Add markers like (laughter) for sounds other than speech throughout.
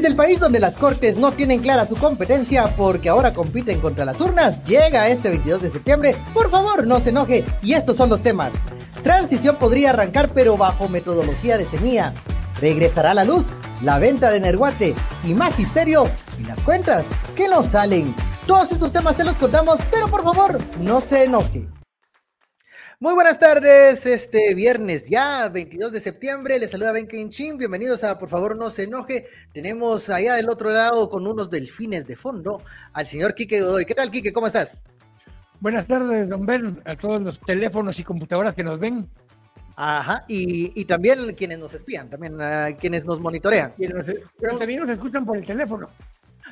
Desde el país donde las cortes no tienen clara su competencia porque ahora compiten contra las urnas, llega este 22 de septiembre. Por favor, no se enoje. Y estos son los temas. Transición podría arrancar pero bajo metodología de semilla. Regresará la luz, la venta de Nerguate y Magisterio y las cuentas que no salen. Todos estos temas te los contamos, pero por favor, no se enoje. Muy buenas tardes, este viernes ya, 22 de septiembre, les saluda Ben Chin, bienvenidos a Por favor no se enoje, tenemos allá del otro lado con unos delfines de fondo al señor Quique Godoy. ¿Qué tal Quique? ¿Cómo estás? Buenas tardes, don Ben, a todos los teléfonos y computadoras que nos ven. Ajá, y, también quienes nos espían, también a quienes nos monitorean. Pero también nos escuchan por el teléfono.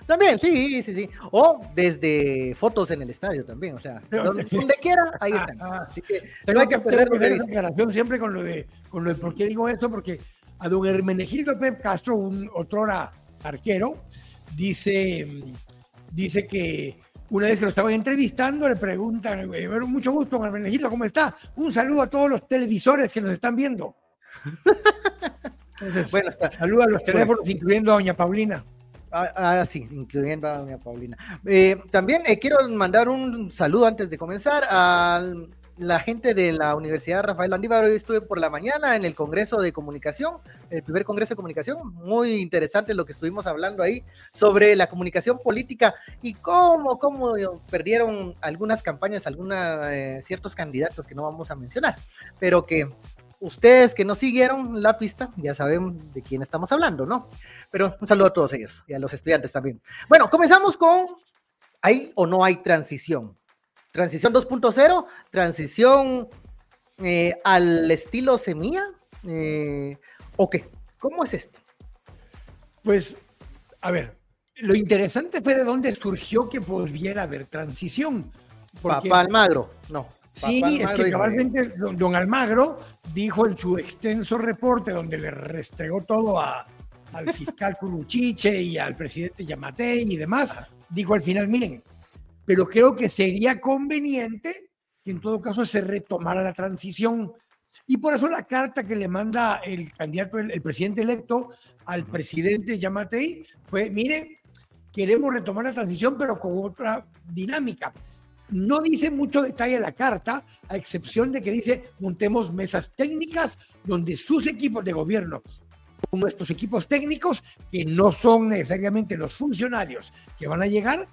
También, sí, sí, sí. O desde fotos en el estadio también, o sea, (laughs) donde, quiera, ahí ah, están. Ah. Así que no hay que perder esa aclaración siempre con lo de, con lo de por qué digo esto, porque a don Hermenegildo Pep Castro, un otrora arquero, dice, dice que una vez que lo estaban entrevistando, le preguntan, eh, mucho gusto, don Hermenegildo, ¿cómo está? Un saludo a todos los televisores que nos están viendo. (laughs) Entonces, bueno, está. saluda a los teléfonos, incluyendo a doña Paulina. Ah, ah, sí, incluyendo a doña Paulina. Eh, también eh, quiero mandar un saludo antes de comenzar a la gente de la Universidad Rafael Andívar. Hoy estuve por la mañana en el Congreso de Comunicación, el primer Congreso de Comunicación. Muy interesante lo que estuvimos hablando ahí sobre la comunicación política y cómo, cómo perdieron algunas campañas, algunos eh, ciertos candidatos que no vamos a mencionar, pero que ustedes que no siguieron la pista ya saben de quién estamos hablando, ¿no? Pero un saludo a todos ellos y a los estudiantes también. Bueno, comenzamos con ¿hay o no hay transición? Transición 2.0, transición eh, al estilo semilla, eh, ¿o qué? ¿Cómo es esto? Pues, a ver, lo interesante fue de dónde surgió que volviera a haber transición. Papá Almagro, no. Sí, es que cabalmente don, Almagro dijo en su extenso reporte donde le restregó todo al fiscal Curuchiche y al presidente Yamatei y demás, dijo al final, miren, pero creo que sería conveniente que en todo caso se retomara la transición. Y por eso la carta que le manda el candidato, el, presidente electo al presidente Yamatei fue, miren, queremos retomar la transición, pero con otra dinámica. No dice mucho detalle la carta, a excepción de que dice montemos mesas técnicas donde sus equipos de gobierno, nuestros equipos técnicos, que no son necesariamente los funcionarios que van a llegar,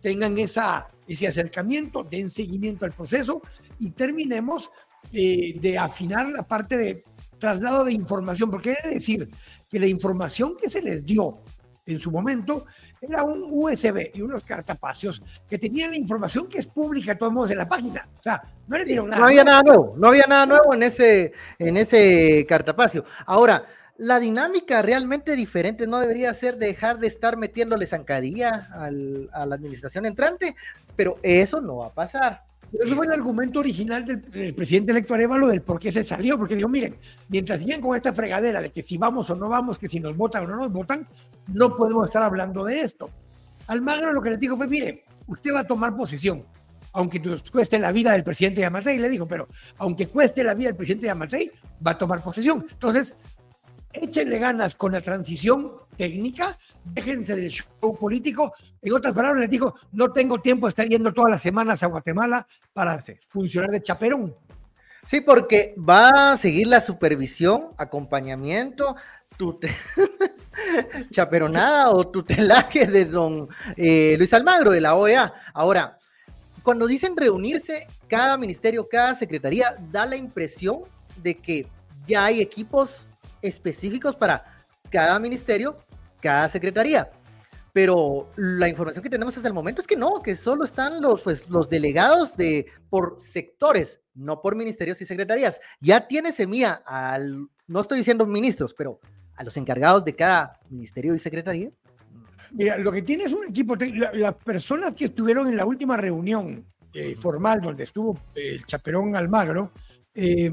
tengan esa, ese acercamiento, den seguimiento al proceso y terminemos de, de afinar la parte de traslado de información, porque es decir que la información que se les dio en su momento era un USB y unos cartapacios que tenían la información que es pública todos modos en la página. O sea, no le dieron nada. No había nada nuevo, no había nada nuevo en ese, en ese cartapacio. Ahora, la dinámica realmente diferente no debería ser dejar de estar metiéndole zancadilla al, a la administración entrante, pero eso no va a pasar. Eso fue el argumento original del, presidente electo Arevalo del por qué se salió, porque dijo, miren, mientras siguen con esta fregadera de que si vamos o no vamos, que si nos votan o no nos votan, no podemos estar hablando de esto. Almagro lo que le dijo fue, mire, usted va a tomar posesión, aunque cueste la vida del presidente Yamatei, le dijo, pero aunque cueste la vida del presidente Yamatei, va a tomar posesión. Entonces, échenle ganas con la transición técnica, déjense del show político. En otras palabras, les dijo, no tengo tiempo de estar yendo todas las semanas a Guatemala para funcionar de chaperón. Sí, porque va a seguir la supervisión, acompañamiento, (laughs) (laughs) chaperonada o tutelaje de don eh, Luis Almagro de la OEA. Ahora, cuando dicen reunirse, cada ministerio, cada secretaría, da la impresión de que ya hay equipos específicos para cada ministerio cada secretaría. Pero la información que tenemos hasta el momento es que no, que solo están los, pues, los delegados de, por sectores, no por ministerios y secretarías. Ya tiene semilla al, no estoy diciendo ministros, pero a los encargados de cada ministerio y secretaría. Mira, lo que tiene es un equipo, las personas que estuvieron en la última reunión eh, formal donde estuvo el chaperón Almagro, eh,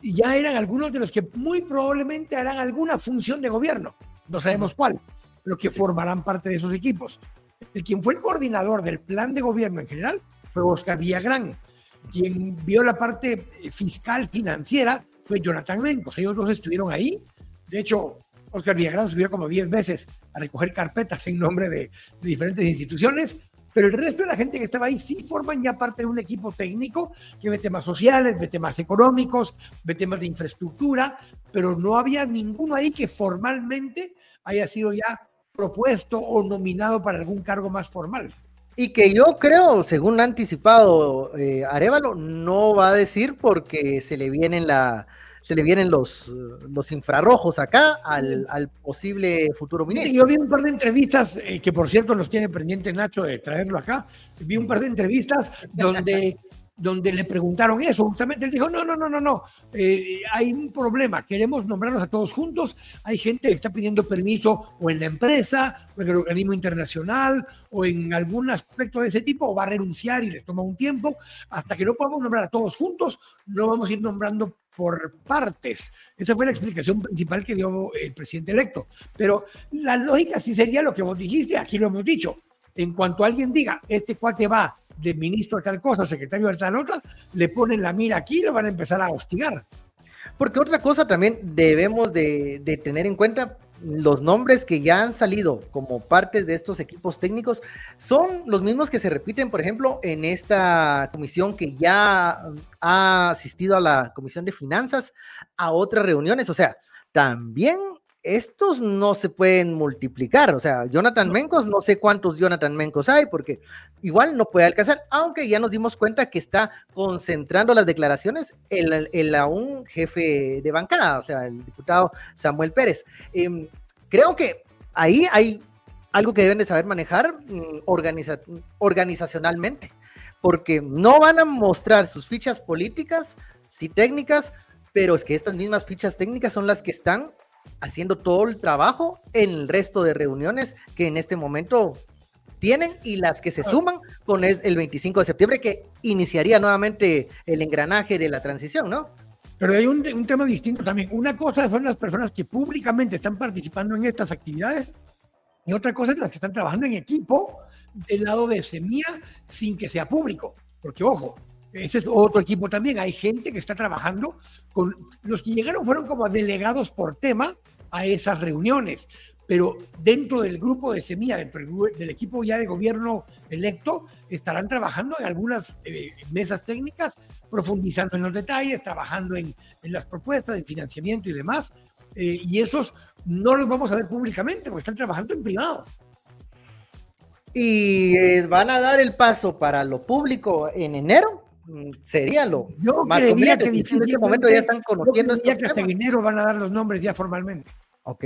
ya eran algunos de los que muy probablemente harán alguna función de gobierno no sabemos cuál, pero que formarán parte de esos equipos. El quien fue el coordinador del plan de gobierno en general fue Oscar Villagrán. Quien vio la parte fiscal financiera fue Jonathan Mencos. Ellos dos estuvieron ahí. De hecho, Oscar Villagrán subió como 10 veces a recoger carpetas en nombre de, diferentes instituciones, pero el resto de la gente que estaba ahí sí forman ya parte de un equipo técnico que ve temas sociales, ve temas económicos, ve temas de infraestructura, pero no había ninguno ahí que formalmente haya sido ya propuesto o nominado para algún cargo más formal. Y que yo creo, según ha anticipado eh, Arevalo, no va a decir porque se le vienen la, se le vienen los, los infrarrojos acá al, al posible futuro ministro. Yo vi un par de entrevistas, eh, que por cierto los tiene pendiente Nacho de traerlo acá, vi un par de entrevistas donde (laughs) donde le preguntaron eso. Justamente él dijo, no, no, no, no, no, eh, hay un problema, queremos nombrarlos a todos juntos, hay gente que está pidiendo permiso o en la empresa, o en el organismo internacional, o en algún aspecto de ese tipo, o va a renunciar y le toma un tiempo, hasta que no podamos nombrar a todos juntos, no vamos a ir nombrando por partes. Esa fue la explicación principal que dio el presidente electo. Pero la lógica sí sería lo que vos dijiste, aquí lo hemos dicho. En cuanto alguien diga, este cuate va de ministro de tal cosa, secretario de tal otra, le ponen la mira aquí y lo van a empezar a hostigar. Porque otra cosa también debemos de, de, tener en cuenta, los nombres que ya han salido como parte de estos equipos técnicos son los mismos que se repiten, por ejemplo, en esta comisión que ya ha asistido a la Comisión de Finanzas, a otras reuniones. O sea, también estos no se pueden multiplicar. O sea, Jonathan Mencos, no sé cuántos Jonathan Mencos hay, porque igual no puede alcanzar, aunque ya nos dimos cuenta que está concentrando las declaraciones en la, un jefe de bancada, o sea, el diputado Samuel Pérez. Eh, creo que ahí hay algo que deben de saber manejar mm, organiza, organizacionalmente, porque no van a mostrar sus fichas políticas, sí técnicas, pero es que estas mismas fichas técnicas son las que están haciendo todo el trabajo en el resto de reuniones que en este momento tienen y las que se suman con el, el 25 de septiembre que iniciaría nuevamente el engranaje de la transición, ¿no? Pero hay un, un, tema distinto también. Una cosa son las personas que públicamente están participando en estas actividades y otra cosa es las que están trabajando en equipo del lado de Semilla sin que sea público. Porque, ojo, ese es otro equipo también. Hay gente que está trabajando con... Los que llegaron fueron como delegados por tema a esas reuniones, pero dentro del grupo de Semilla, dentro del equipo ya de gobierno electo, estarán trabajando en algunas eh, mesas técnicas, profundizando en los detalles, trabajando en, en las propuestas de financiamiento y demás. Eh, y esos no los vamos a ver públicamente porque están trabajando en privado. Y eh, van a dar el paso para lo público en enero. Mm, sería lo Yo más creería que en este momento ya están conociendo estos que hasta en enero van a dar los nombres ya formalmente. Ok.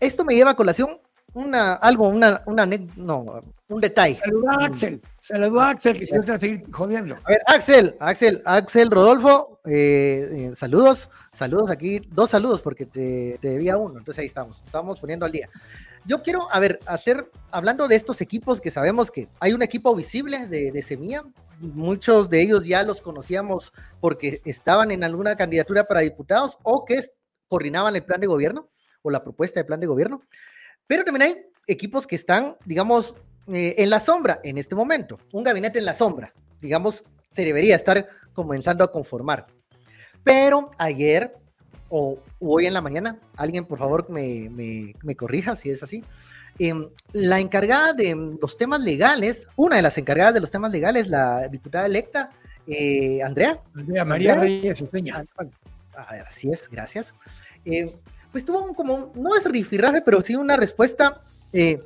Esto me lleva a colación una, algo, una, una, no, un detalle. Saluda a Axel, saluda a Axel, que si no te va a seguir jodiendo. A ver, Axel, Axel, Axel Rodolfo, eh, eh, saludos, saludos aquí, dos saludos porque te, te debía uno, entonces ahí estamos, estamos poniendo al día. Yo quiero, a ver, hacer, hablando de estos equipos que sabemos que hay un equipo visible de, de Semilla, muchos de ellos ya los conocíamos porque estaban en alguna candidatura para diputados o que coordinaban el plan de gobierno o la propuesta de plan de gobierno, pero también hay equipos que están, digamos, eh, en la sombra en este momento, un gabinete en la sombra, digamos, se debería estar comenzando a conformar. Pero ayer o hoy en la mañana, alguien por favor me, me, me corrija si es así. em, la encargada de los temas legales, una de las encargadas de los temas legales, la diputada electa, eh, Andrea, Andrea María Andrea. Reyes Upeña. Ah, A ver, así es, gracias. Eh, pues tuvo un, como, un- no es rifirrafe, pero sí una respuesta, eh,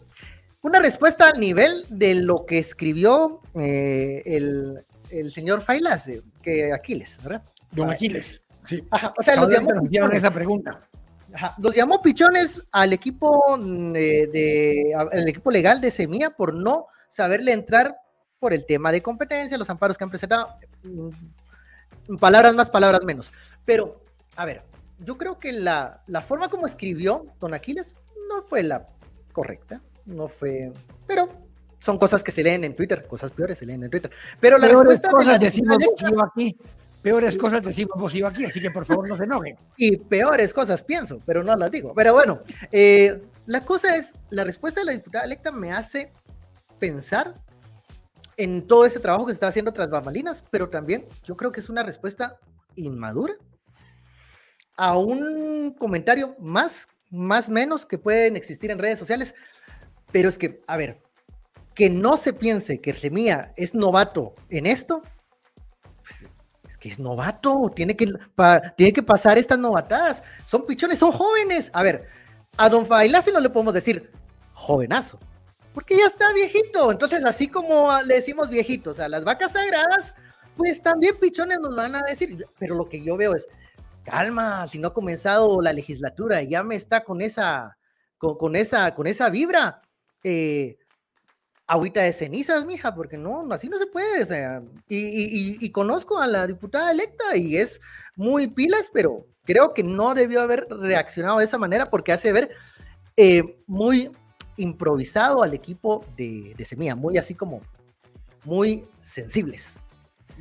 una respuesta al nivel de lo que escribió eh, el, el señor Failas, eh, que Aquiles, ¿verdad? Don Aquiles. Sí. Ajá, o sea, los llamó, pichones. esa pregunta. Ajá, los llamó pichones al equipo mm, eh, de, al equipo legal de Semilla por no saberle entrar por el tema de competencia, los amparos que han presentado. mm, Palabras más, palabras menos. Pero, a ver, yo creo que la, la forma como escribió Don Aquiles no fue la correcta, no fue, pero son cosas que se leen en Twitter, cosas peores se leen en Twitter. Pero la Peores respuesta de la cosas decimos aquí. Peores cosas decimos yo aquí, así que por favor no se enojen. y peores cosas pienso, pero no las digo. Pero bueno, eh, la cosa es, la respuesta de la diputada electa me hace pensar en todo ese trabajo que se está haciendo tras bambalinas, pero también yo creo que es una respuesta inmadura a un comentario más más menos que pueden existir en redes sociales, pero es que, a ver, que no se piense que Semilla es novato en esto, pues es que es novato, tiene que, tiene que pasar estas novatadas, son pichones, son jóvenes. A ver, a Don Failase no le podemos decir jovenazo, porque ya está viejito, entonces así como le decimos viejitos a las vacas sagradas, pues también pichones nos van a decir, pero lo que yo veo es, calma, si no ha comenzado la legislatura, ya me está con esa, con, esa, con esa vibra. Eh, agüita de cenizas, mija, porque no, así no se puede, o sea, y, conozco a la diputada electa y es muy pilas, pero creo que no debió haber reaccionado de esa manera porque hace ver eh, muy improvisado al equipo de, de Semilla, muy así como muy sensibles.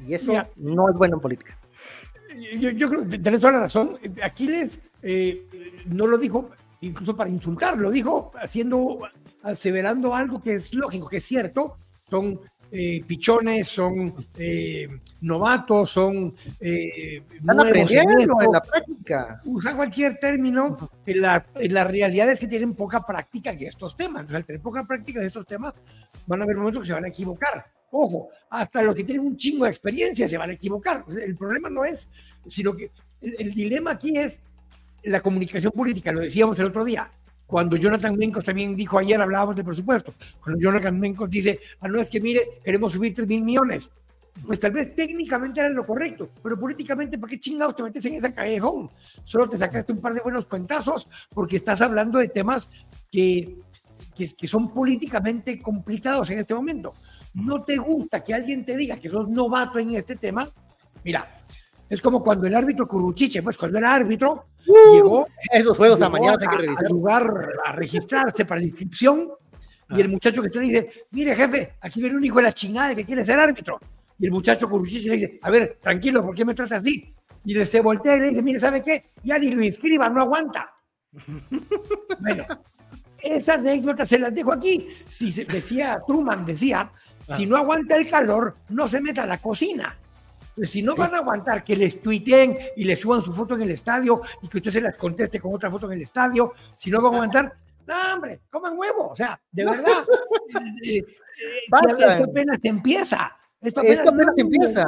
Y eso no es bueno en política. Yo, creo que tenés toda la razón. Aquiles eh, no lo dijo incluso para insultar, lo dijo haciendo, aseverando algo que es lógico, que es cierto. Son eh, pichones, son eh, novatos, son eh, aprendiendo en la práctica. Usa cualquier término, la, la realidad es que tienen poca práctica en estos temas. Entonces, al tener poca práctica en estos temas, van a haber momentos que se van a equivocar. Ojo, hasta los que tienen un chingo de experiencia se van a equivocar. El problema no es, sino que el, dilema aquí es la comunicación política, lo decíamos el otro día. Cuando Jonathan Mencos también dijo ayer, hablábamos de presupuesto, cuando Jonathan Mencos dice, ah, no es que mire, queremos subir 3 mil millones, pues tal vez técnicamente era lo correcto, pero políticamente, ¿para qué chingados te metes en esa callejón? Solo te sacaste un par de buenos cuentazos porque estás hablando de temas que, que, que son políticamente complicados en este momento no te gusta que alguien te diga que sos novato en este tema, mira, es como cuando el árbitro Curuchiche, pues cuando era árbitro, uh, llegó. Esos juegos a mañana hay que revisar. lugar a registrarse para la inscripción. Y el ah. muchacho que se le dice, mire jefe, aquí viene un hijo de la chingada que quiere ser árbitro. Y el muchacho Curuchiche le dice, a ver, tranquilo, ¿por qué me trata así? Y le se voltea y le dice, mire, ¿sabe qué? Ya ni lo inscriba, no aguanta. (laughs) bueno, esa anécdota se las dejo aquí. Si se, decía, Truman decía, si no aguanta el calor, no se meta a la cocina. Pues si no van a aguantar que les tuiteen y les suban su foto en el estadio y que usted se las conteste con otra foto en el estadio, si no van a aguantar, (laughs) no, hombre, coman huevo. O sea, de verdad, (laughs) eh, eh, esto apenas empieza. Esto apenas, empieza.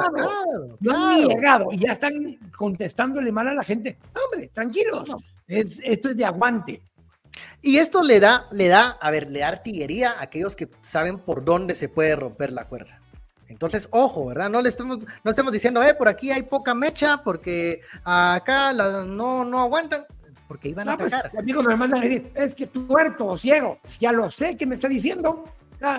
No han llegado y ya están contestándole mal a la gente. hombre, tranquilos. esto es de aguante. Y esto le da, le da, a ver, le da artillería a aquellos que saben por dónde se puede romper la cuerda. Entonces, ojo, ¿verdad? No le estemos, no estemos diciendo, eh, por aquí hay poca mecha, porque acá no, no aguantan, porque iban a pasar. Pues, amigos me mandan a decir, es que tú muerto o ciego, ya lo sé que me está diciendo.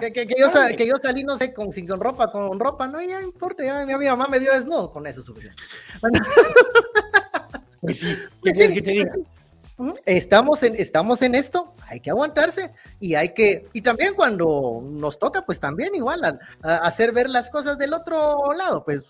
que, yo, que, yo, salí, no sé, con, sin, con ropa, con ropa, no, ya importa, ya mi, mamá me dio desnudo, con eso es suficiente. (laughs) pues sí, ¿qué pues que te diga? Estamos en, estamos en esto, hay que aguantarse y hay que, y también cuando nos toca, pues también igual, hacer ver las cosas del otro lado, pues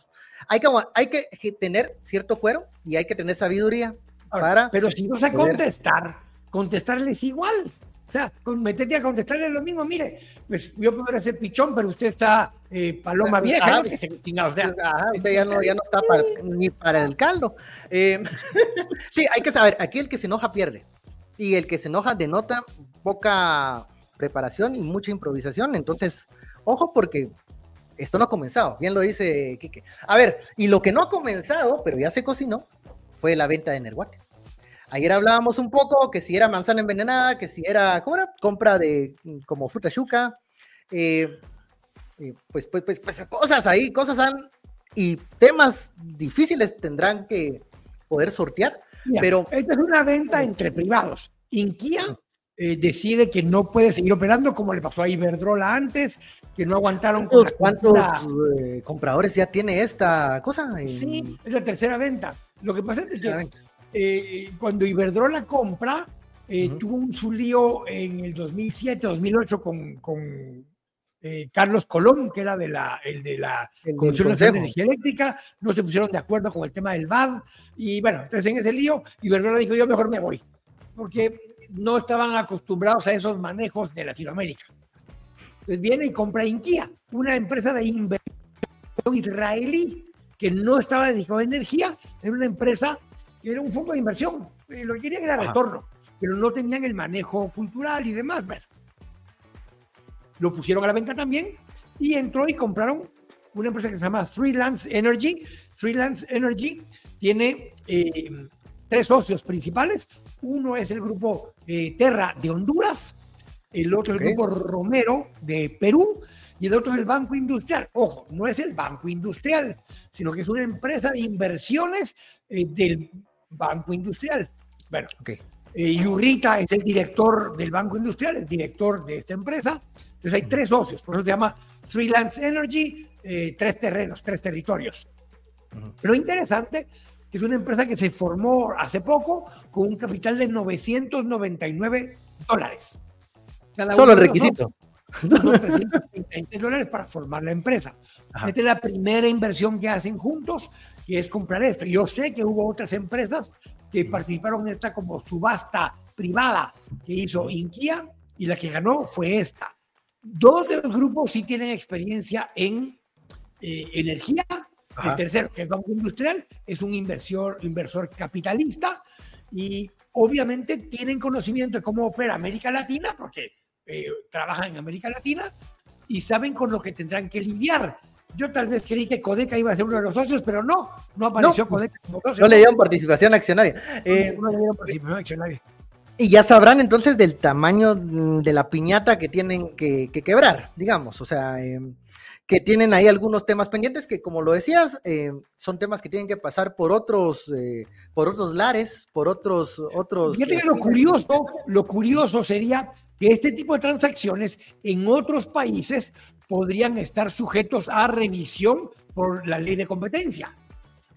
hay que, hay que tener cierto cuero y hay que tener sabiduría para... Pero si vas a contestar, contestarles igual. O sea, metete a contestarle lo mismo, mire, pues yo puedo ser pichón, pero usted está eh, paloma vieja, usted ya no, ya no está ni para el caldo. Eh, (laughs) sí, hay que saber, aquí el que se enoja pierde. Y el que se enoja denota poca preparación y mucha improvisación. Entonces, ojo porque esto no ha comenzado, bien lo dice Quique. A ver, y lo que no ha comenzado, pero ya se cocinó, fue la venta de Nerguate. Ayer hablábamos un poco que si era manzana envenenada, que si era, ¿cómo era? Compra de mm, como fruta yuca. Eh, eh, pues, pues, pues, pues, cosas ahí, cosas han, y temas difíciles tendrán que poder sortear. pero esta es una venta entre privados. Inquia eh, decide que no puede seguir operando como le pasó a Iberdrola antes, que no aguantaron. ¿Cuántos, cuántos compradores ya tiene esta cosa? Sí, es la tercera venta. Lo que pasa es que eh, cuando Iberdrola compra, eh, tuvo un zulío en el 2007, 2008 con, con eh, Carlos Colón, que era de la, el de la Comisión Nacional de Energía Eléctrica, no se pusieron de acuerdo con el tema del VAD, y bueno, entonces en ese lío, Iberdrola dijo, yo mejor me voy, porque no estaban acostumbrados a esos manejos de Latinoamérica. Entonces viene y compra Inquia, una empresa de inversión israelí que no estaba dedicada a energía, era una empresa era un fondo de inversión, y lo que querían era retorno. pero no tenían el manejo cultural y demás. Bueno, lo pusieron a la venta también y entró y compraron una empresa que se llama Freelance Energy. Freelance Energy tiene eh, tres socios principales. Uno es el grupo eh, Terra de Honduras, el otro es el grupo Romero de Perú y el otro es el Banco Industrial. Ojo, no es el Banco Industrial, sino que es una empresa de inversiones eh, del Banco Industrial. Bueno, okay. Yurrita es el director del Banco Industrial, el director de esta empresa. Entonces hay tres socios, por eso se llama Freelance Energy, tres terrenos, tres territorios. Lo interesante es una empresa que se formó hace poco con un capital de 999 dólares. Solo el requisito. dólares para formar la empresa. Esta es la primera inversión que hacen juntos, que es comprar esto. Yo sé que hubo otras empresas que participaron en esta como subasta privada que hizo Inquia y la que ganó fue esta. Dos de los grupos sí tienen experiencia en eh, energía el tercero, que es Banco Industrial, es un inversor, inversor capitalista y obviamente tienen conocimiento de cómo opera América Latina, porque eh, trabajan en América Latina y saben con lo que tendrán que lidiar. Yo tal vez creí que Codeca iba a ser uno de los socios, pero no, no apareció Codeca como No le dieron participación accionaria. Eh, no le dieron participación accionaria. Y ya sabrán entonces del tamaño de la piñata que tienen que, quebrar, digamos. O sea, eh, que tienen ahí algunos temas pendientes que, como lo decías, eh, son temas que tienen que pasar por otros, eh, por otros lares, por otros, otros. Fíjate que lo curioso, lo curioso sería que este tipo de transacciones en otros países podrían estar sujetos a revisión por la ley de competencia.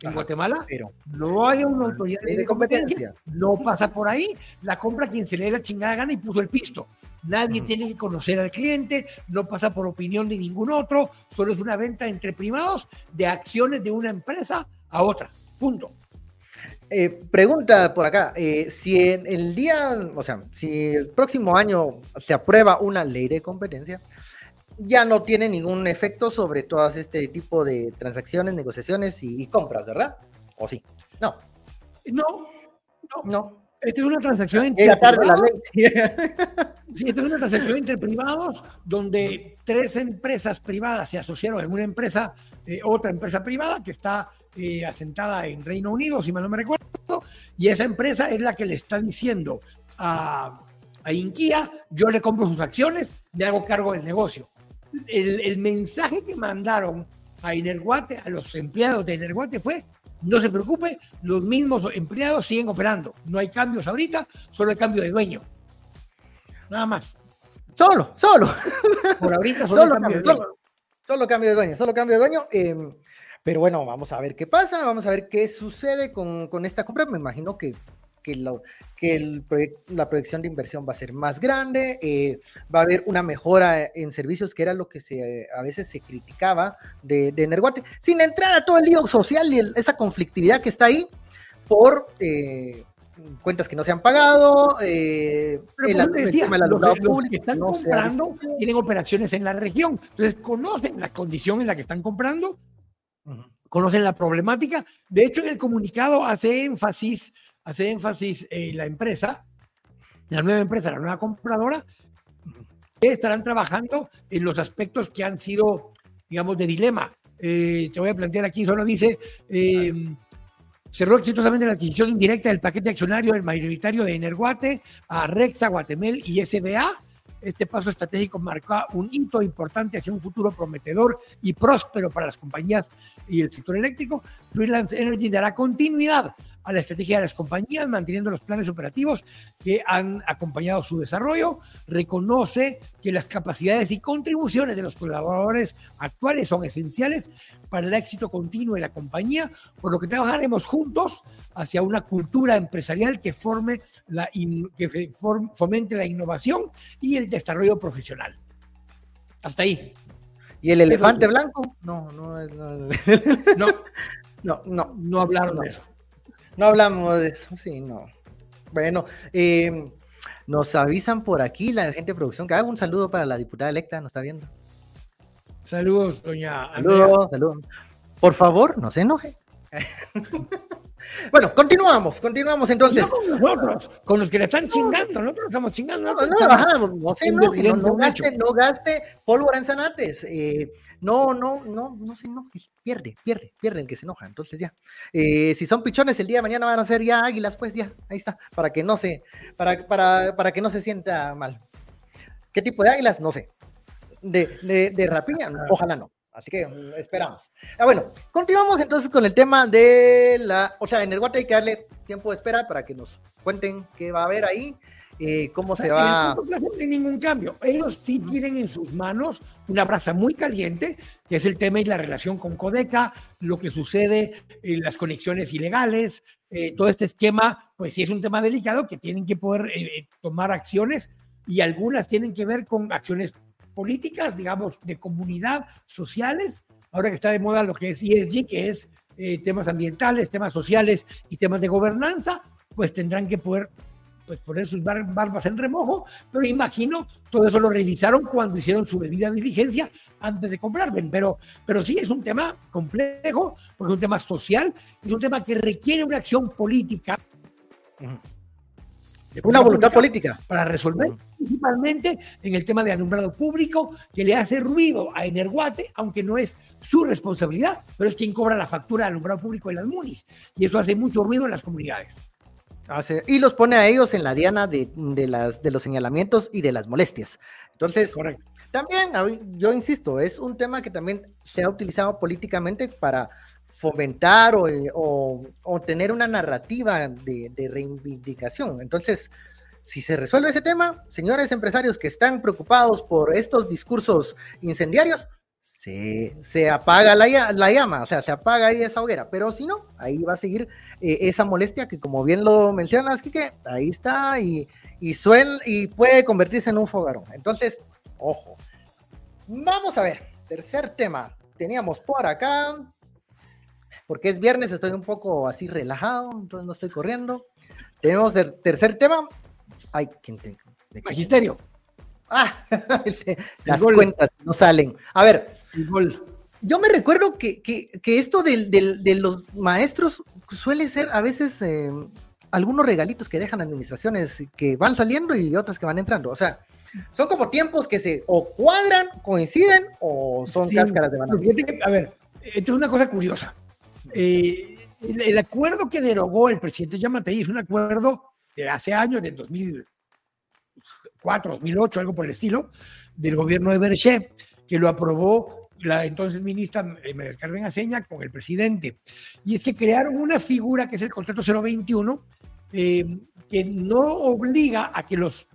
En Guatemala pero no hay una autoridad de, competencia, no pasa por ahí, la compra quien se le dé la chingada gana y puso el pisto. Nadie tiene que conocer al cliente, no pasa por opinión de ningún otro, solo es una venta entre privados de acciones de una empresa a otra. Punto. Eh, pregunta por acá, eh, si en el día, o sea, si el próximo año se aprueba una ley de competencia, ya no tiene ningún efecto sobre todas este tipo de transacciones, negociaciones y, compras, ¿verdad? ¿O sí? No. No, no. no. Esta es una transacción entre privados. (laughs) sí, esta es una transacción entre privados donde tres empresas privadas se asociaron en una empresa, eh, otra empresa privada que está eh, asentada en Reino Unido, si mal no me recuerdo, y esa empresa es la que le está diciendo a, a Inquia, yo le compro sus acciones, le hago cargo del negocio. El, el mensaje que mandaron a Inerguate, a los empleados de Inerguate fue, no se preocupe, los mismos empleados siguen operando. No hay cambios ahorita, solo hay cambio de dueño. Nada más. Solo, solo. Por ahorita solo, cambio, de dueño. Solo, cambio de dueño, solo cambio de dueño. Em, pero bueno, vamos a ver qué pasa, vamos a ver qué sucede con, con esta compra. Me imagino que que, lo, que el la proyección de inversión va a ser más grande, eh, va a haber una mejora en servicios, que era lo que se, a veces se criticaba de, de Energuate, sin entrar a todo el lío social y esa conflictividad que está ahí por eh, cuentas que no se han pagado, eh, el, decía, los, que están comprando tienen operaciones en la región, entonces conocen la condición en la que están comprando, conocen la problemática. De hecho, en el comunicado hace énfasis hace énfasis en la empresa, la nueva empresa, la nueva compradora, que estarán trabajando en los aspectos que han sido, digamos, de dilema. Eh, te voy a plantear aquí, solo dice, eh, cerró exitosamente la adquisición indirecta del paquete accionario del mayoritario de Energuate a Rexa, Guatemel y SBA este paso estratégico marca un hito importante hacia un futuro prometedor y próspero para las compañías y el sector eléctrico. Freelance Energy dará continuidad a la estrategia de las compañías, manteniendo los planes operativos que han acompañado su desarrollo. Reconoce que las capacidades y contribuciones de los colaboradores actuales son esenciales para el éxito continuo de la compañía, por lo que trabajaremos juntos hacia una cultura empresarial que, forme la que fomente la innovación y el desarrollo profesional. Hasta ahí. ¿Y el elefante blanco? No, no, (laughs) no, no, no, no hablaron de eso. No hablamos de eso, sí, no. Bueno, eh, nos avisan por aquí la gente de producción que haga un saludo para la diputada electa, nos está viendo. Saludos, doña Saludos, saludos. Por favor, no se enoje. (laughs) Bueno, continuamos, continuamos entonces. No con nosotros, con los que le están chingando, nosotros estamos chingando. No, no, no, no, gaste, no gaste pólvora en zanates. Eh, no, no, no, no se enoje, pierde, pierde, pierde el que se enoja. Entonces ya, eh, si son pichones el día de mañana van a ser ya águilas, pues ya, ahí está, para que no se, para, para, para que no se sienta mal. ¿Qué tipo de águilas? No sé. De, de, de rapiña, ojalá no. Así que mm, esperamos. Ah, bueno, continuamos entonces con el tema de la, o sea, en el Guate hay que darle tiempo de espera para que nos cuenten qué va a haber ahí, eh, cómo se va. No hay ningún cambio. Ellos sí tienen en sus manos una brasa muy caliente, que es el tema y la relación con Codeca, lo que sucede en las conexiones ilegales, eh, todo este esquema, pues sí es un tema delicado que tienen que poder eh, tomar acciones y algunas tienen que ver con acciones políticas, digamos, de comunidad, sociales, ahora que está de moda lo que es ESG, que es eh, temas ambientales, temas sociales y temas de gobernanza, pues tendrán que poder pues, poner sus barbas en remojo, pero imagino todo eso lo revisaron cuando hicieron su debida diligencia antes de comprar, pero, pero sí es un tema complejo, porque es un tema social, es un tema que requiere una acción política una voluntad política para resolver, principalmente en el tema de alumbrado público, que le hace ruido a Energuate, aunque no es su responsabilidad, pero es quien cobra la factura de alumbrado público en las MUNIS. Y eso hace mucho ruido en las comunidades. y los pone a ellos en la diana de, las, de los señalamientos y de las molestias. Entonces, también, yo insisto, es un tema que también se ha utilizado políticamente para fomentar o, tener una narrativa de, reivindicación. Entonces, si se resuelve ese tema, señores empresarios que están preocupados por estos discursos incendiarios, se, apaga la, la, llama, o sea, se apaga ahí esa hoguera, pero si no, ahí va a seguir eh, esa molestia que como bien lo mencionas, que ahí está y, y, y puede convertirse en un fogarón. Entonces, ojo. Vamos a ver, tercer tema. Teníamos por acá porque es viernes, estoy un poco así relajado, entonces no estoy corriendo. Tenemos el tercer tema. Ay, ¿quién te, Magisterio. Ah, (laughs) las cuentas no salen. A ver, yo me recuerdo que, esto de los maestros suele ser a veces eh, algunos regalitos que dejan administraciones que van saliendo y otras que van entrando. O sea, son como tiempos que se o cuadran, coinciden o son cáscaras de banana. A ver, esto es una cosa curiosa. Eh, el, acuerdo que derogó el presidente Yamatei es un acuerdo de hace años, de 2004, 2008, algo por el estilo, del gobierno de Berché, que lo aprobó la entonces ministra María Carmen Aceña con el presidente. Y es que crearon una figura que es el contrato 021, eh, que no obliga a que los,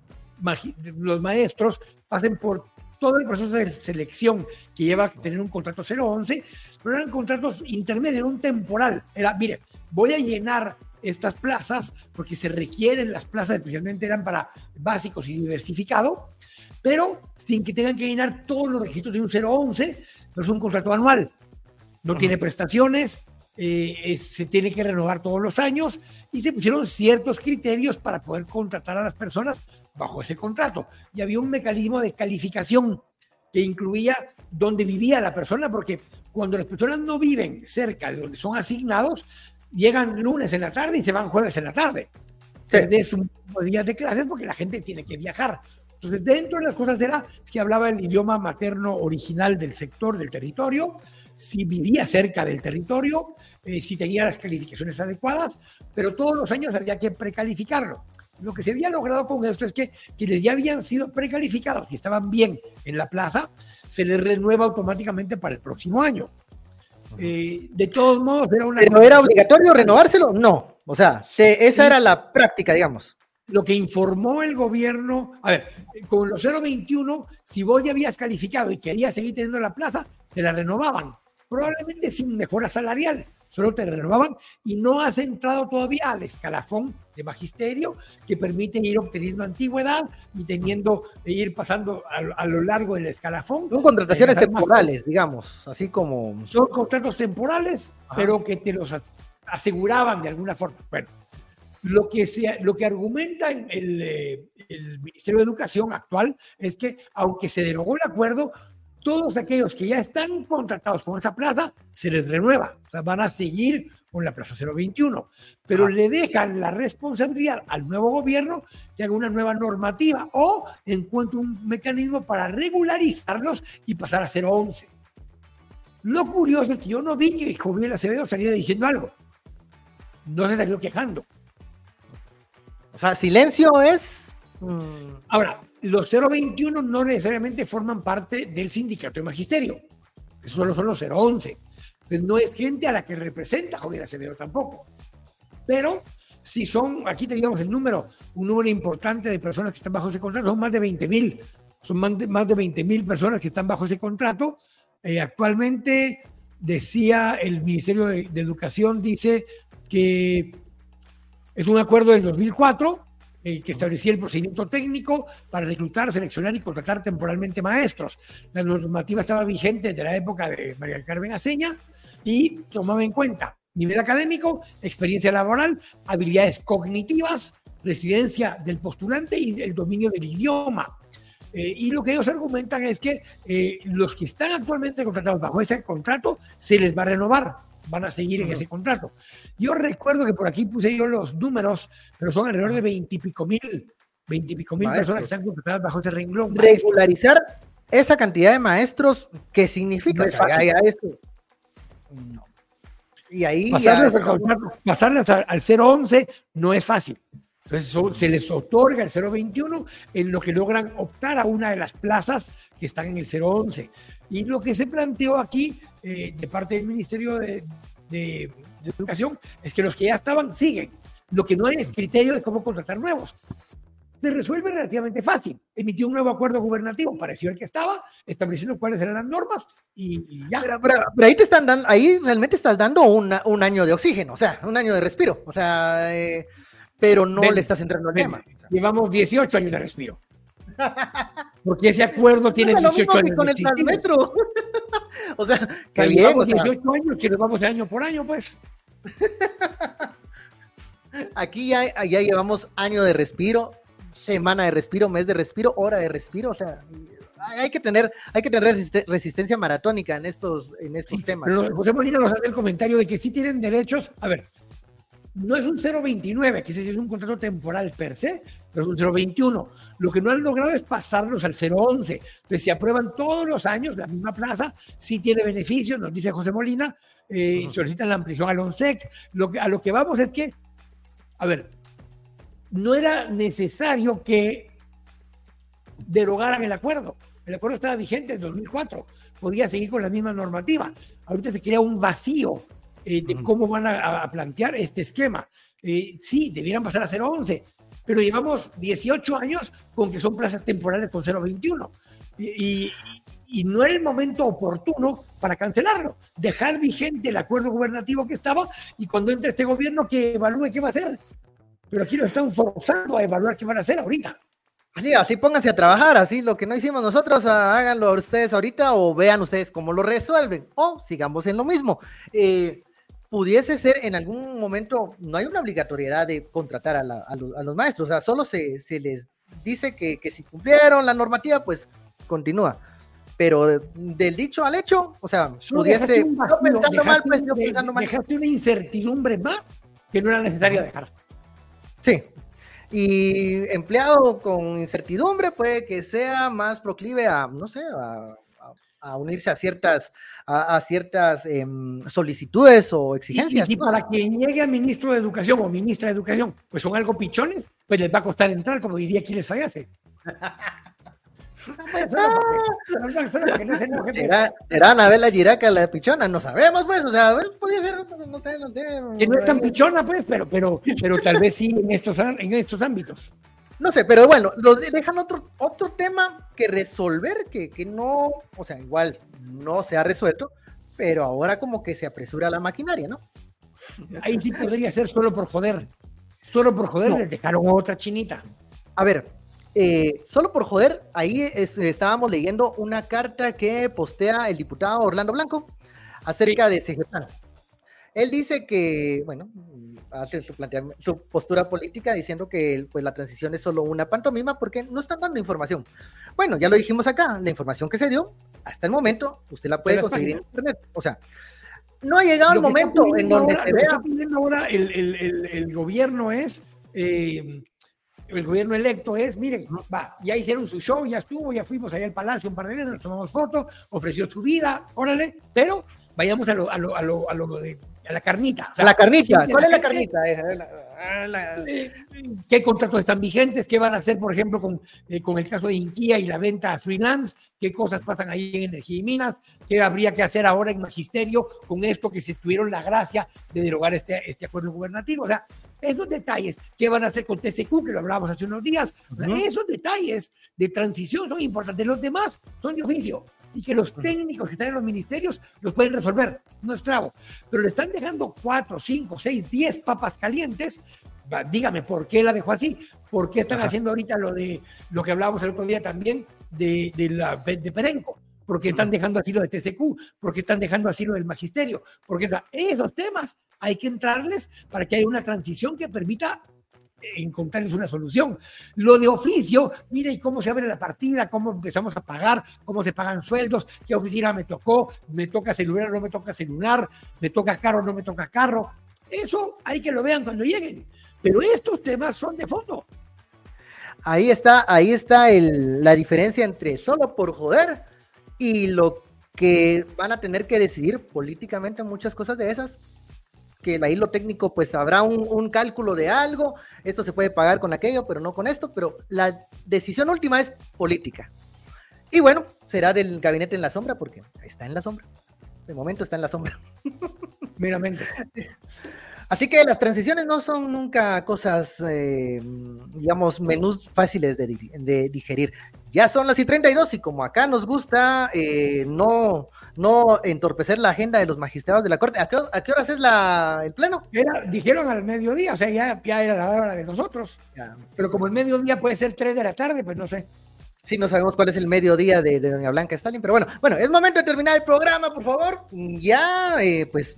los maestros pasen por todo el proceso de selección que lleva a tener un contrato 011, pero eran contratos intermedios, un temporal. Era, mire, voy a llenar estas plazas porque se requieren las plazas, especialmente eran para básicos y diversificado, pero sin que tengan que llenar todos los registros de un 011, pero es un contrato anual. No tiene prestaciones, eh, se tiene que renovar todos los años y se pusieron ciertos criterios para poder contratar a las personas bajo ese contrato. Y había un mecanismo de calificación que incluía dónde vivía la persona, porque cuando las personas no viven cerca de donde son asignados, llegan lunes en la tarde y se van jueves en la tarde. Es un día de clases porque la gente tiene que viajar. Entonces, dentro de las cosas era que hablaba el idioma materno original del sector, del territorio, si vivía cerca del territorio, eh, si tenía las calificaciones adecuadas, pero todos los años había que precalificarlo. Lo que se había logrado con esto es que quienes ya habían sido precalificados y estaban bien en la plaza, se les renueva automáticamente para el próximo año. Eh, de todos modos, era una. ¿Pero era obligatorio renovárselo? No. O sea, esa era la práctica, digamos. Lo que informó el gobierno, a ver, con los 021, si vos ya habías calificado y querías seguir teniendo la plaza, te la renovaban probablemente sin mejora salarial, solo te renovaban y no has entrado todavía al escalafón de magisterio que permite ir obteniendo antigüedad y teniendo e ir pasando a, lo largo del escalafón. Son contrataciones temporales, digamos, así como... Son contratos temporales, pero que te los aseguraban de alguna forma. Bueno, lo que, se, lo que argumenta el, eh, el Ministerio de Educación actual es que aunque se derogó el acuerdo, todos aquellos que ya están contratados con esa plaza se les renueva. O sea, van a seguir con la Plaza 021, pero le dejan la responsabilidad al nuevo gobierno que haga una nueva normativa o encuentre un mecanismo para regularizarlos y pasar a 011. Lo curioso es que yo no vi que Joviel Acevedo saliera diciendo algo. No se salió quejando. O sea, silencio es... Ahora, los 021 no necesariamente forman parte del sindicato de magisterio. Esos solo son los 011. Entonces no es gente a la que representa Joviel Acevedo tampoco. Pero si son, aquí teníamos el número, un número importante de personas que están bajo ese contrato, son más de 20 mil. Son más de, más de 20 mil personas que están bajo ese contrato eh, actualmente, decía el Ministerio de, Educación, dice que es un acuerdo del 2004 eh, que establecía el procedimiento técnico para reclutar, seleccionar y contratar temporalmente maestros. La normativa estaba vigente desde la época de María Carmen Aceña y tomaba en cuenta nivel académico, experiencia laboral, habilidades cognitivas, residencia del postulante y el dominio del idioma. Eh, y lo que ellos argumentan es que eh, los que están actualmente contratados bajo ese contrato se les va a renovar, van a seguir en ese contrato. Yo recuerdo que por aquí puse yo los números, pero son alrededor de veintipico mil, veintipico mil personas que están contratadas bajo ese renglón. Regularizar esa cantidad de maestros, ¿qué significa? No No. Y ahí pasarles, pasarles al, al 011 no es fácil. Entonces se les otorga el 021 en lo que logran optar a una de las plazas que están en el 011. Y lo que se planteó aquí eh, de parte del Ministerio de, Educación es que los que ya estaban siguen. Lo que no hay es criterio de cómo contratar nuevos. Se resuelve relativamente fácil. Emitió un nuevo acuerdo gubernativo, pareció el que estaba, estableciendo cuáles eran las normas y, ya. Pero, ahí te están dando, ahí realmente estás dando un año de oxígeno, o sea, un año de respiro. O sea, eh, pero no le estás entrando al tema. Llevamos 18 años de respiro. (laughs) Porque ese acuerdo tiene 18 años. Con el transmetro. (laughs) o sea, que llevamos 18 años que nos vamos de año por año, pues. (laughs) Aquí ya, ya llevamos año de respiro, semana de respiro, mes de respiro, hora de respiro, o sea, hay que tener, hay que tener resistencia maratónica en estos, en estos temas. Pero José Molina nos hace el comentario de que sí tienen derechos. A ver, no es un 0.29, que es un contrato temporal per se, pero es un 0.21. Lo que no han logrado es pasarlos al 0.11. Entonces, se aprueban todos los años, la misma plaza, sí tiene beneficios, nos dice José Molina, eh, solicitan la ampliación al ONSEC. Lo que, a lo que vamos es que, a ver, no era necesario que derogaran el acuerdo. El acuerdo estaba vigente en 2004, podía seguir con la misma normativa. Ahorita se crea un vacío eh, de cómo van a, plantear este esquema. Eh, sí, debieran pasar a 0.11, pero llevamos 18 años con que son plazas temporales con 0.21. Y, y, no era el momento oportuno para cancelarlo, dejar vigente el acuerdo gubernativo que estaba y cuando entre este gobierno que evalúe qué va a hacer. Pero aquí lo están forzando a evaluar qué van a hacer ahorita. Sí, así pónganse a trabajar, así lo que no hicimos nosotros, háganlo ustedes ahorita o vean ustedes cómo lo resuelven o sigamos en lo mismo. Eh, pudiese ser en algún momento, no hay una obligatoriedad de contratar a, los, maestros, o sea, solo se, les dice que, si cumplieron la normativa, pues continúa. Pero del dicho al hecho, o sea, pudiese, no pensando mal, pues pensando mal. Dejaste una incertidumbre más que no era necesaria dejar. Sí, y empleado con incertidumbre puede que sea más proclive a, no sé, a, a unirse a ciertas, a, ciertas em, solicitudes o exigencias. Y, para quien llegue a ministro de Educación o ministra de Educación, pues son algo pichones, pues les va a costar entrar, como diría quien les fallase. ¿Será Anabela Giraca la pichona? No sabemos, pues, o sea, podría ser, no sé, no sé. Que no es tan pichona, pues, pero, pero, pero tal vez sí en estos, en estos ámbitos. No sé, pero bueno, los dejan otro, otro tema que resolver, que, que no, o sea, igual no se ha resuelto, pero ahora como que se apresura la maquinaria, ¿no? Ahí sí podría ser solo por joder. Solo por joder les dejaron otra chinita. A ver, eh, solo por joder, ahí estábamos leyendo una carta que postea el diputado Orlando Blanco acerca de CGPAN. Él dice que, bueno, hace su, su postura política diciendo que pues, la transición es solo una pantomima porque no están dando información. Bueno, ya lo dijimos acá, la información que se dio hasta el momento, usted la puede conseguir en Internet. O sea, no ha llegado el momento en donde se vea. Lo que está ahora el, el, el, gobierno es, eh, el gobierno electo es, miren, va, ya hicieron su show, ya estuvo, ya fuimos allá al palacio un par de veces, nos tomamos fotos, ofreció su vida, órale, pero vayamos a lo, a lo, a lo, a lo de la carnita. a la carnita. ¿Cuál es la carnita? ¿Qué contratos están vigentes? ¿Qué van a hacer, por ejemplo, con, eh, con el caso de Inquía y la venta a freelance? ¿Qué cosas pasan ahí en Energía y Minas? ¿Qué habría que hacer ahora en Magisterio con esto que se tuvieron la gracia de derogar este, este acuerdo gubernativo? O sea, esos detalles, ¿qué van a hacer con TCQ, que lo hablábamos hace unos días? Esos detalles de transición son importantes. Los demás son de oficio y que los técnicos que están en los ministerios los pueden resolver. No es trabo. Pero le están dejando cuatro, cinco, seis, diez papas calientes. Dígame, ¿por qué la dejó así? ¿Por qué están haciendo ahorita lo de lo que hablábamos el otro día también de, de, la, de Perenco? ¿Por qué están dejando así lo de TCQ? ¿Por qué están dejando así lo del magisterio? Porque esos temas hay que entrarles para que haya una transición que permita encontrarles una solución. Lo de oficio, mire cómo se abre la partida, cómo empezamos a pagar, cómo se pagan sueldos, qué oficina me tocó, me toca celular, no me toca celular, me toca carro, no me toca carro. Eso hay que lo vean cuando lleguen. Pero estos temas son de fondo. Ahí está, ahí está la diferencia entre solo por joder y lo que van a tener que decidir políticamente muchas cosas de esas que ahí lo técnico pues habrá un, cálculo de algo, esto se puede pagar con aquello, pero no con esto, pero la decisión última es política. Y bueno, será del gabinete en la sombra porque está en la sombra. De momento está en la sombra. (laughs) Meramente. Así que las transiciones no son nunca cosas, eh, digamos, menús fáciles de, digerir. Ya son las y 32 y como acá nos gusta eh, no, no entorpecer la agenda de los magistrados de la Corte, ¿a qué, a horas es la, el pleno? Era, dijeron al mediodía, o sea, ya, ya era la hora de nosotros. Pero como el mediodía puede ser 3 de la tarde, pues no sé. Sí, no sabemos cuál es el mediodía de, Doña Blanca Stalin, pero bueno, bueno, es momento de terminar el programa, por favor. Ya, eh, pues,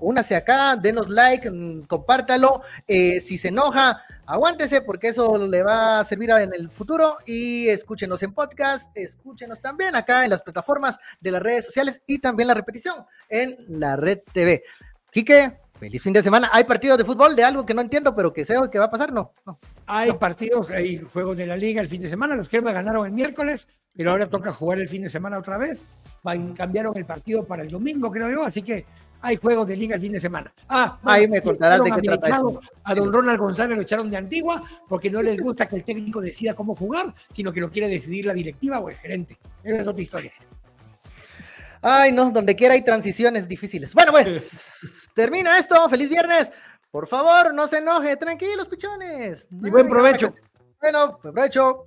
únase acá, denos like, mm, compártalo. Eh, si se enoja, aguántese, porque eso le va a servir en el futuro. Y escúchenos en podcast, escúchenos también acá en las plataformas de las redes sociales y también la repetición en la red TV. Quique, Feliz fin de semana. ¿Hay partidos de fútbol de algo que no entiendo, pero que sé que va a pasar? No. Hay partidos, hay juegos de la liga el fin de semana. Los que ganaron el miércoles, pero ahora toca jugar el fin de semana otra vez. Cambiaron el partido para el domingo, creo yo. Así que hay juegos de liga el fin de semana. Ah, ahí me contarás de qué trata eso. A don Ronald González lo echaron de antigua porque no les gusta que el técnico decida cómo jugar, sino que lo quiere decidir la directiva o el gerente. Esa es otra historia. Ay, no, donde quiera hay transiciones difíciles. Bueno, pues. (laughs) Termina esto, feliz viernes. Por favor, no se enoje, tranquilos, pichones. Y buen provecho. Bueno, buen provecho.